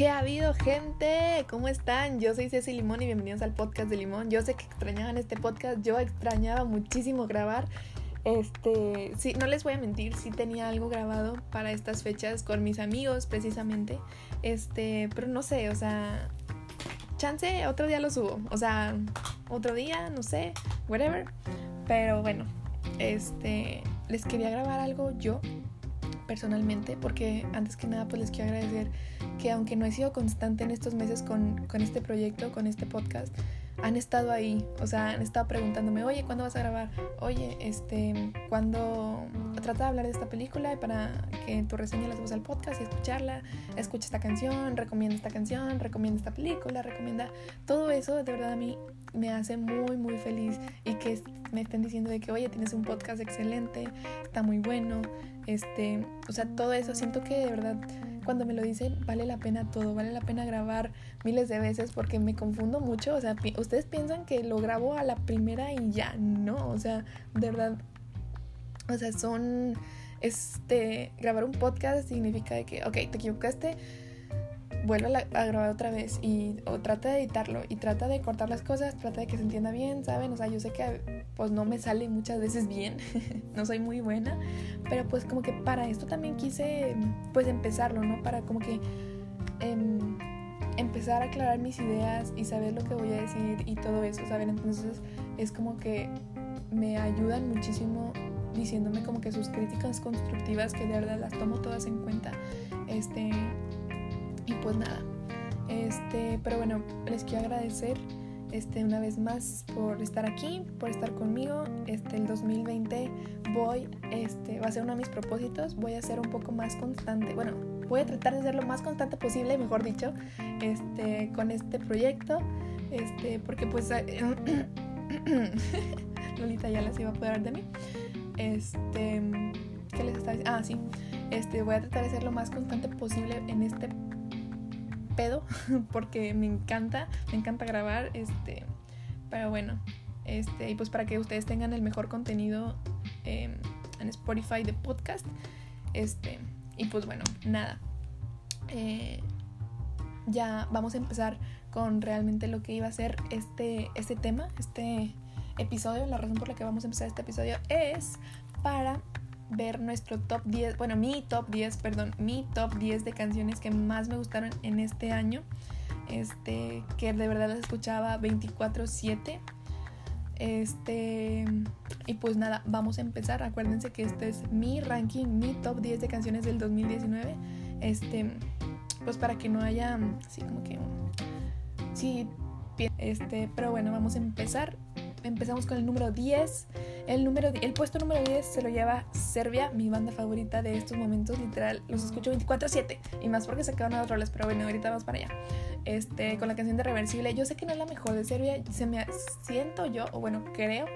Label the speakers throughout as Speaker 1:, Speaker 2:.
Speaker 1: ¿Qué ha habido, gente? ¿Cómo están? Yo soy Ceci Limón y bienvenidos al podcast de Limón. Yo sé que extrañaban este podcast, yo extrañaba muchísimo grabar. Este, sí, no les voy a mentir, sí tenía algo grabado para estas fechas con mis amigos, precisamente. Este, pero no sé, o sea, chance, otro día lo subo. O sea, otro día, no sé, whatever. Pero bueno, este, les quería grabar algo yo personalmente, porque antes que nada pues les quiero agradecer que aunque no he sido constante en estos meses con, con este proyecto, con este podcast, han estado ahí, o sea, han estado preguntándome, oye, ¿cuándo vas a grabar? Oye, este, ¿cuándo trata de hablar de esta película para que tu reseña la subas al podcast y escucharla? Escucha esta canción, recomienda esta canción, recomienda esta película, recomienda todo eso, de verdad a mí me hace muy, muy feliz y que me estén diciendo de que, oye, tienes un podcast excelente, está muy bueno, este, o sea, todo eso, siento que de verdad cuando me lo dicen vale la pena todo, vale la pena grabar miles de veces porque me confundo mucho, o sea, ustedes piensan que lo grabo a la primera y ya, no, o sea, de verdad, o sea, son, este, grabar un podcast significa que, ok, te equivocaste, vuelve a, grabar otra vez y o trata de editarlo y trata de cortar las cosas, trata de que se entienda bien, ¿saben? O sea, yo sé que pues no me sale muchas veces bien, no soy muy buena, pero pues como que para esto también quise pues empezarlo, ¿no? Para como que em, empezar a aclarar mis ideas y saber lo que voy a decir y todo eso, ¿saben? Entonces es como que me ayudan muchísimo diciéndome como que sus críticas constructivas que de verdad las tomo todas en cuenta. Este, y pues nada, este, pero bueno, les quiero agradecer este, una vez más por estar aquí, por estar conmigo. Este, el 2020 voy, este, va a ser uno de mis propósitos, voy a ser un poco más constante, bueno, voy a tratar de ser lo más constante posible, mejor dicho, este, con este proyecto, este, porque pues Lolita ya las iba a poder de mí. Este, ¿qué les está diciendo? Ah, sí. Este, voy a tratar de ser lo más constante posible en este porque me encanta, me encanta grabar, este, pero bueno, este, y pues para que ustedes tengan el mejor contenido em, en Spotify de podcast, este, y pues bueno, nada, eh, ya vamos a empezar con realmente lo que iba a ser este, este tema, este episodio, la razón por la que vamos a empezar este episodio es para ver nuestro top 10, bueno, mi top 10, perdón, mi top 10 de canciones que más me gustaron en este año. Este, que de verdad las escuchaba 24/7. Este, y pues nada, vamos a empezar. Acuérdense que este es mi ranking, mi top 10 de canciones del 2019. Este, pues para que no haya así como que sí, este, pero bueno, vamos a empezar empezamos con el número 10. El, número, el puesto número 10 se lo lleva Serbia, mi banda favorita de estos momentos. Literal, los escucho 24-7. Y más porque se quedan los roles, pero bueno, ahorita vamos para allá. Este, con la canción de Reversible. Yo sé que no es la mejor de Serbia. Se me siento yo, o bueno, creo,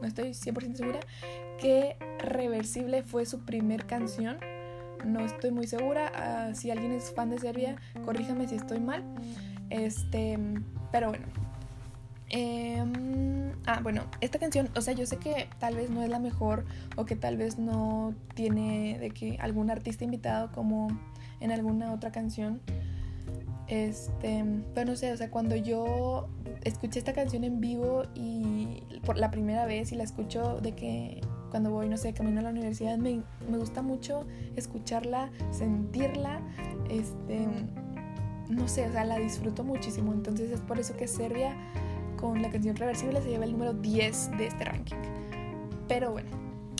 Speaker 1: no estoy 100% segura, que Reversible fue su primer canción. No estoy muy segura. Ah, si alguien es fan de Serbia, corríjame si estoy mal. Este, pero bueno, Em, ah, bueno, esta canción, o sea, yo sé que tal vez no es la mejor o que tal vez no tiene de que algún artista invitado como en alguna otra canción. Este, pero no sé, o sea, cuando yo escuché esta canción en vivo y por la primera vez y la escucho de que cuando voy, no sé, camino a la universidad, me, me gusta mucho escucharla, sentirla, este, no sé, o sea, la disfruto muchísimo. Entonces es por eso que Serbia con la canción Reversible se lleva el número 10 de este ranking. Pero bueno,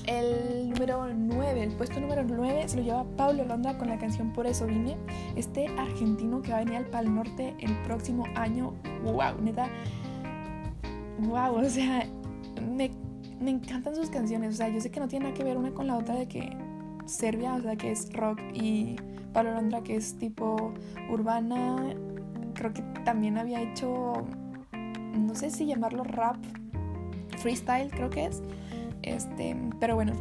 Speaker 1: el número 9, el puesto número 9 se lo lleva Pablo Londra con la canción Por eso vine. Este argentino que va a venir al Pal Norte el próximo año. ¡Wow! Neta. ¡Wow! O sea, me, me encantan sus canciones. O sea, yo sé que no tiene nada que ver una con la otra de que Serbia, o sea, que es rock y Pablo Londra que es tipo urbana. Creo que también había hecho no sé si llamarlo rap, freestyle creo que es. Este, pero bueno,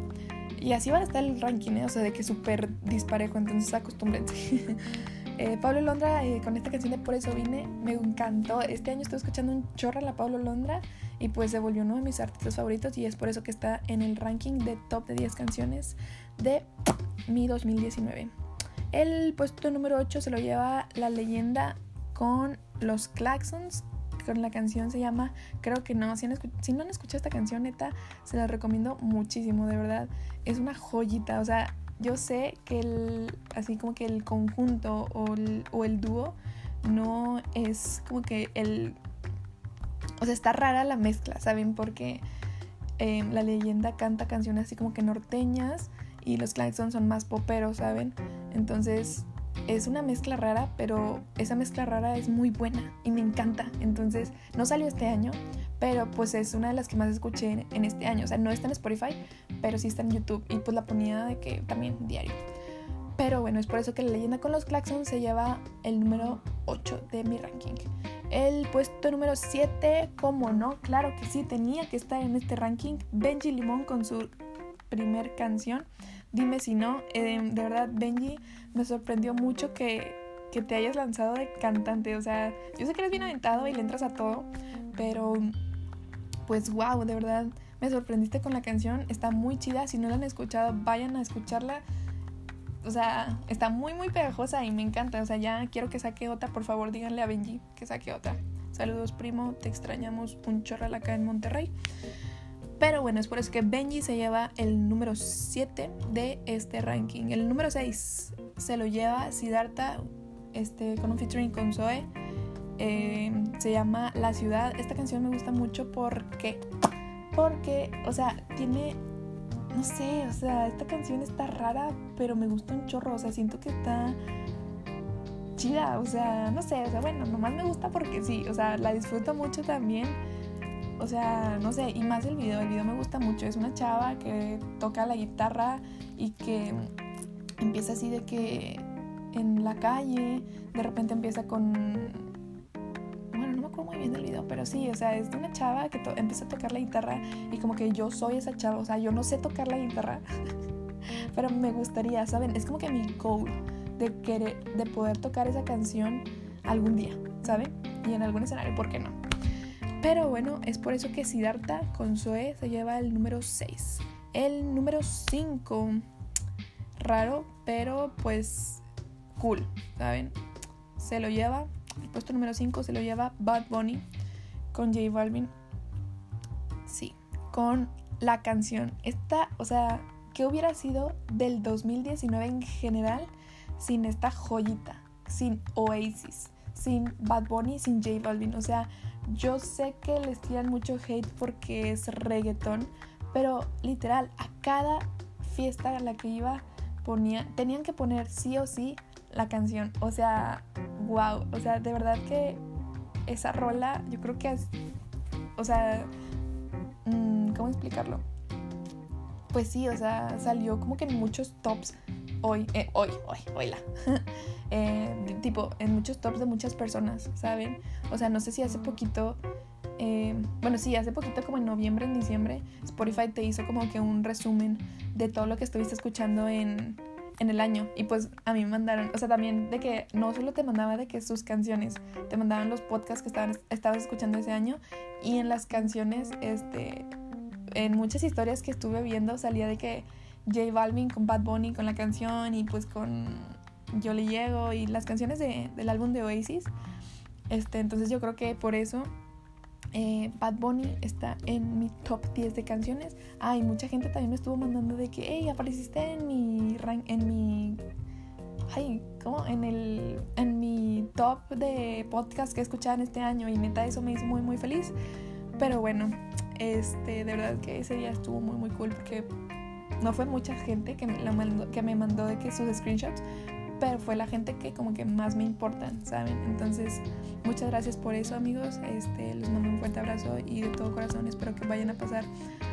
Speaker 1: y así va a estar el ranking, ¿eh? o sea, de que súper disparejo, entonces acostúmbrense. eh, Pablo Londra, eh, con esta canción de Por eso vine, me encantó. Este año estoy escuchando un chorro a la Pablo Londra y pues se volvió uno de mis artistas favoritos y es por eso que está en el ranking de top de 10 canciones de mi 2019. El puesto número 8 se lo lleva la leyenda con los Claxons. Con la canción se llama Creo que no. Si, no han escuchado esta canción, neta, se la recomiendo muchísimo, de verdad. Es una joyita. O sea, yo sé que el, así como que el conjunto o el, o el dúo no es como que el... O sea, está rara la mezcla, ¿saben? Porque em, la leyenda canta canciones así como que norteñas y los Claxons son más poperos, ¿saben? Entonces es una mezcla rara, pero esa mezcla rara es muy buena y me encanta. Entonces no salió este año, pero pues es una de las que más escuché en este año. O sea, no está en Spotify, pero sí está en YouTube y pues la ponía de que también diario. Pero bueno, es por eso que la leyenda con los Claxons se lleva el número 8 de mi ranking. El puesto número 7, como no, claro que sí, tenía que estar en este ranking. Benji Limón con su primer canción. Dime si no, eh, de verdad Benji me sorprendió mucho que, que te hayas lanzado de cantante. O sea, yo sé que eres bien aventado y le entras a todo, pero pues wow, de verdad me sorprendiste con la canción. Está muy chida. Si no la han escuchado, vayan a escucharla. O sea, está muy, muy pegajosa y me encanta. O sea, ya quiero que saque otra. Por favor, díganle a Benji que saque otra. Saludos, primo. Te extrañamos un chorral acá en Monterrey. Pero bueno, es por eso que Benji se lleva el número 7 de este ranking. El número 6 se lo lleva Siddhartha este, con un featuring con Zoe. Eh, se llama La Ciudad. Esta canción me gusta mucho porque, porque, o sea, tiene, no sé, o sea, esta canción está rara, pero me gusta un chorro. O sea, siento que está chida, o sea, no sé, o sea, bueno, nomás me gusta porque sí, o sea, la disfruto mucho también o sea, no sé, y más el video, el video me gusta mucho, es una chava que toca la guitarra y que empieza así de que en la calle, de repente empieza con... Bueno, no me acuerdo muy bien del video, pero sí, o sea, es de una chava que empieza a tocar la guitarra y como que yo soy esa chava, o sea, yo no sé tocar la guitarra, pero me gustaría, ¿saben? Es como que mi goal de querer, de poder tocar esa canción algún día, ¿saben? Y en algún escenario, ¿por qué no? Pero bueno, es por eso que Siddhartha con Zoe se lleva el número 6. El número 5, raro, pero pues cool, ¿saben? Se lo lleva, el puesto número 5 se lo lleva Bad Bunny con J Balvin. Sí, con la canción. Esta, o sea, ¿qué hubiera sido del 2019 en general sin esta joyita? Sin Oasis, sin Bad Bunny, sin J Balvin. O sea, yo sé que les tiran mucho hate porque es reggaetón, pero literal, a cada fiesta a la que iba ponía, tenían que poner sí o sí la canción. O sea, wow, o sea, de verdad que esa rola, yo creo que es, o sea, mm, ¿cómo explicarlo? Pues sí, o sea, salió como que en muchos tops hoy, eh, hoy, hoy, hoyla. eh, tipo, en muchos tops de muchas personas, ¿saben? O sea, no sé si hace poquito, eh, bueno, sí, hace poquito como en noviembre, en diciembre, Spotify te hizo como que un resumen de todo lo que estuviste escuchando en, en el año. Y pues a mí me mandaron, o sea, también de que no solo te mandaba de que sus canciones, te mandaban los podcasts que estaban, estabas escuchando ese año y en las canciones, este, en muchas historias que estuve viendo salía de que J Balvin con Bad Bunny con la canción y pues con Yo le llego y las canciones del álbum de Oasis. Este, entonces yo creo que por eso eh, Bad Bunny está en mi top 10 de canciones. Ah, mucha gente también me estuvo mandando de que, hey, apareciste en mi en mi ay, ¿cómo? En el en mi top de podcast que escuchaban este año y neta eso me hizo muy muy feliz. Pero bueno, este, de verdad que ese día estuvo muy muy cool porque no fue mucha gente que me, mandó, de que sus screenshots, pero fue la gente que como que más me importan, ¿saben? Entonces, muchas gracias por eso, amigos. Este, les mando un fuerte abrazo y de todo corazón espero que vayan a pasar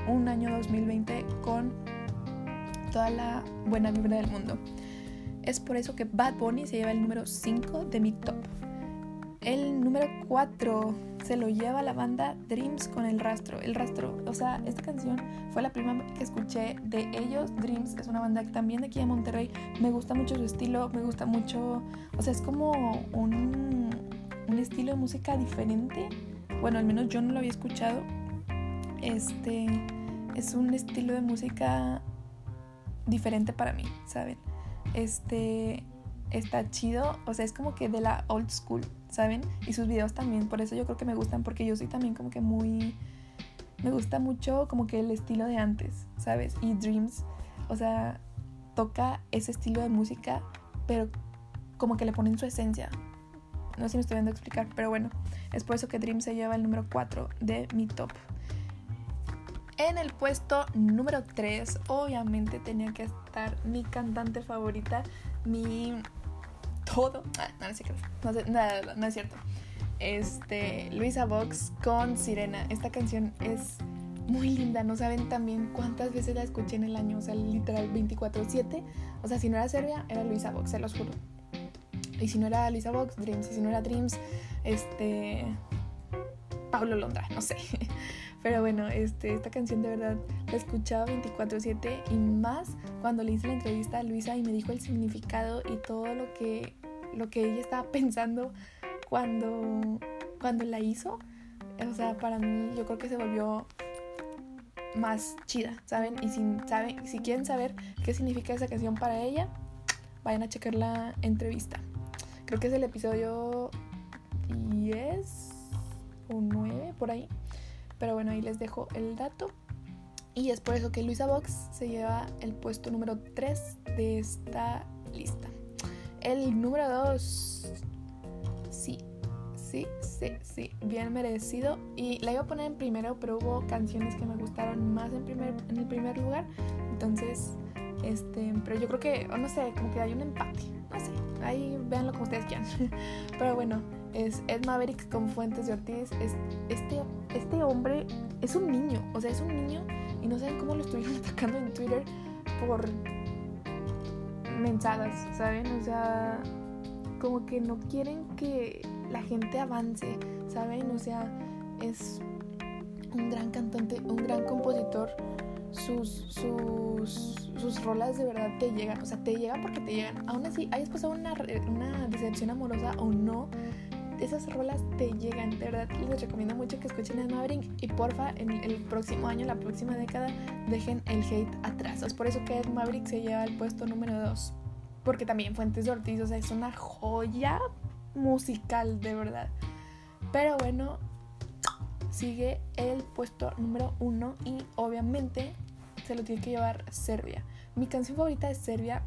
Speaker 1: un año 2020 con toda la buena vibra del mundo. Es por eso que Bad Bunny se lleva el número 5 de mi top. El número 4 se lo lleva la banda Dreams con El Rastro. El Rastro, o sea, esta canción fue la primera que escuché de ellos. Dreams es una banda también de aquí de Monterrey. Me gusta mucho su estilo, me gusta mucho, o sea, es como un, un estilo de música diferente. Bueno, al menos yo no lo había escuchado. Este es un estilo de música diferente para mí, ¿saben? Este está chido, o sea, es como que de la old school, ¿saben? Y sus videos también, por eso yo creo que me gustan, porque yo soy también como que muy... Me gusta mucho como que el estilo de antes, ¿sabes? Y Dreams, o sea, toca ese estilo de música, pero como que le ponen su esencia. No sé si me estoy viendo a explicar, pero bueno, es por eso que Dreams se lleva el número 4 de mi top. En el puesto número 3, obviamente tenía que estar mi cantante favorita, mi todo. Ah, no, no, es cierto. No, no, es cierto. Este, Luisa Vox con Sirena. Esta canción es muy linda. No saben también cuántas veces la escuché en el año. O sea, literal 24-7. O sea, si no era Serbia, era Luisa Vox, se los juro. Y si no era Luisa Vox, Dreams. Y si no era Dreams, este. Pablo Londra, no sé. Pero bueno, este, esta canción de verdad la escuchaba 24/7 y más cuando le hice la entrevista a Luisa y me dijo el significado y todo lo que, lo que ella estaba pensando cuando, cuando la hizo. O sea, para mí yo creo que se volvió más chida, ¿saben? Y si, saben, si quieren saber qué significa esa canción para ella, vayan a checar la entrevista. Creo que es el episodio 10 o 9 por ahí. Pero bueno, ahí les dejo el dato. Y es por eso que Luisa Vox se lleva el puesto número 3 de esta lista. El número 2. Sí, sí, sí, sí, bien merecido. Y la iba a poner en primero, pero hubo canciones que me gustaron más en, primer, en el primer lugar. Entonces, este, pero yo creo que, o no sé, como que hay un empate. No sé, ahí véanlo como ustedes quieran. pero bueno, es Ed Maverick con Fuentes de Ortiz. Es, este, este hombre es un niño, o sea, es un niño y no saben cómo lo estuvieron atacando en Twitter por mensadas, ¿saben? O sea, como que no quieren que la gente avance, ¿saben? O sea, es un gran cantante, un gran compositor. Sus, sus, sus rolas de verdad te llegan, o sea, te llegan porque te llegan. Aún así, hayas pasado una, una decepción amorosa o no, esas rolas te llegan, de verdad les recomiendo mucho que escuchen a Maverick y porfa en el próximo año, la próxima década, dejen el hate atrás. Es por eso que Ed Maverick se lleva el puesto número 2. Porque también Fuentes Ortiz, o sea, es una joya musical, de verdad. Pero bueno, sigue el puesto número 1 y obviamente se lo tiene que llevar Serbia. Mi canción favorita de Serbia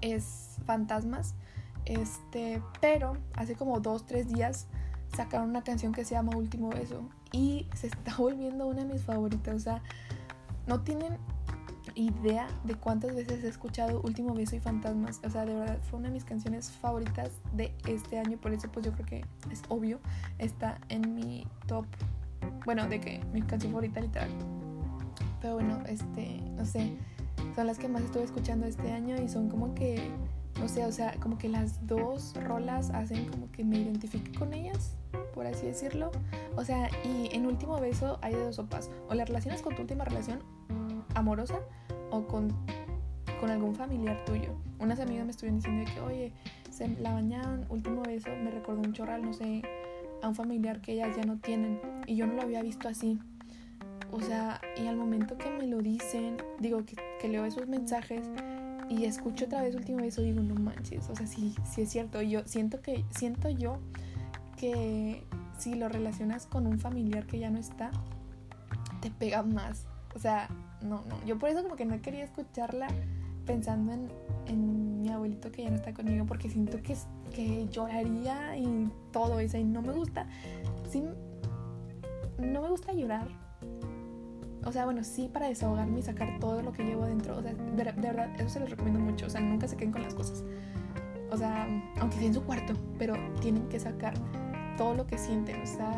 Speaker 1: es Fantasmas. Este, pero hace como dos, tres días sacaron una canción que se llama Último Beso y se está volviendo una de mis favoritas. O sea, no tienen idea de cuántas veces he escuchado Último Beso y Fantasmas. O sea, de verdad fue una de mis canciones favoritas de este año. Por eso, pues yo creo que es obvio, está en mi top. Bueno, de que mi canción favorita, literal. Pero bueno, este, no sé, son las que más estuve escuchando este año y son como que no sé, o sea, como que las dos rolas hacen como que me identifique con ellas, por así decirlo. O sea, y en último beso hay dos sopas. O la relacionas con tu última relación amorosa o con, con algún familiar tuyo. Unas amigas me estuvieron diciendo que, oye, se la bañaron, último beso, me recordó un chorral, no sé, a un familiar que ellas ya no tienen. Y yo no lo había visto así. O sea, y al momento que me lo dicen, digo que, que leo esos mensajes, y escucho otra vez último beso digo, no manches, o sea, sí, sí es cierto. Yo siento que, siento yo que si lo relacionas con un familiar que ya no está, te pega más. O sea, no, no. Yo por eso como que no quería escucharla pensando en, en mi abuelito que ya no está conmigo, porque siento que, que lloraría y todo eso, y no me gusta. Sí, no me gusta llorar, o sea, bueno, sí para desahogarme y sacar todo lo que llevo adentro. O sea, de, verdad, eso se los recomiendo mucho. O sea, nunca se queden con las cosas. O sea, aunque sea en su cuarto, pero tienen que sacar todo lo que sienten. O sea,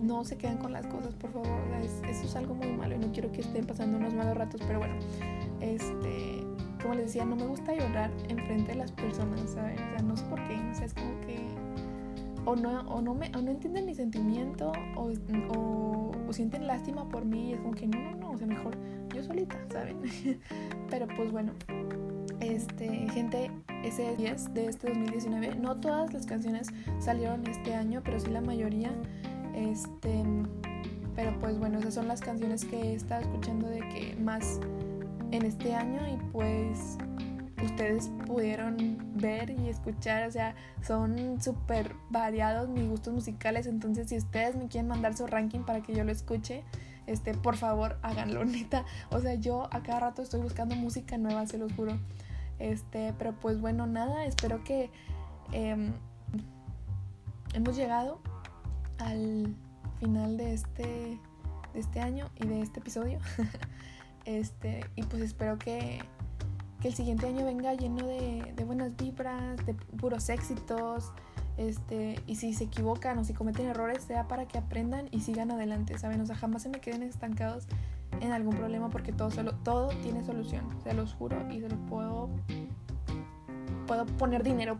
Speaker 1: no se queden con las cosas, por favor. eso es algo muy malo y no quiero que estén pasando unos malos ratos. Pero bueno, este, como les decía, no me gusta llorar enfrente de las personas, ¿saben? O sea, no sé por qué. O sea, es como que o no, o no, me, o no entienden mi sentimiento o, o, sienten lástima por mí y es como que no, no, no, o sea, mejor yo solita, ¿saben? Pero pues bueno, este, gente, ese 10 de este 2019, no todas las canciones salieron este año, pero sí la mayoría, este, pero pues bueno, esas son las canciones que he estado escuchando de que más en este año y pues ustedes pudieron ver y escuchar, o sea, son súper variados mis gustos musicales, entonces si ustedes me quieren mandar su ranking para que yo lo escuche, este, por favor, háganlo, neta. O sea, yo a cada rato estoy buscando música nueva, se los juro. Este, pero pues bueno, nada, espero que em, hemos llegado al final de este, de este año y de este episodio. este, y pues espero que, que el siguiente año venga lleno de, de buenas vibras, de puros éxitos. Este, y si se equivocan o si cometen errores, sea para que aprendan y sigan adelante, ¿saben? O sea, jamás se me queden estancados en algún problema porque todo, solo, todo tiene solución, se los juro y se los puedo, puedo poner dinero,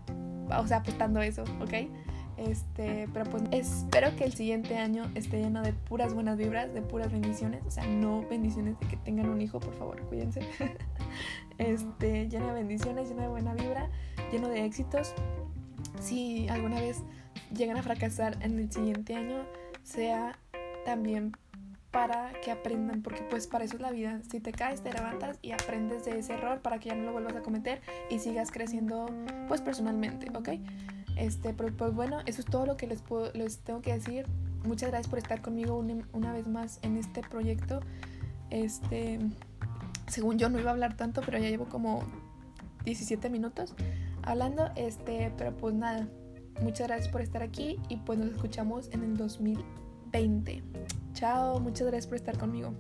Speaker 1: o sea, apostando eso, ¿ok? Este, pero pues espero que el siguiente año esté lleno de puras buenas vibras, de puras bendiciones, o sea, no bendiciones de que tengan un hijo, por favor, cuídense. Este, lleno de bendiciones, lleno de buena vibra, lleno de éxitos. Si alguna vez llegan a fracasar en el siguiente año, sea también para que aprendan, porque pues para eso es la vida. Si te caes, te levantas y aprendes de ese error para que ya no lo vuelvas a cometer y sigas creciendo pues personalmente, ¿ok? Este, pero pues bueno, eso es todo lo que les, puedo, les tengo que decir. Muchas gracias por estar conmigo una, vez más en este proyecto. Este, según yo no iba a hablar tanto, pero ya llevo como 17 minutos hablando. Este, pero pues nada, muchas gracias por estar aquí y pues nos escuchamos en el 2020. Chao, muchas gracias por estar conmigo.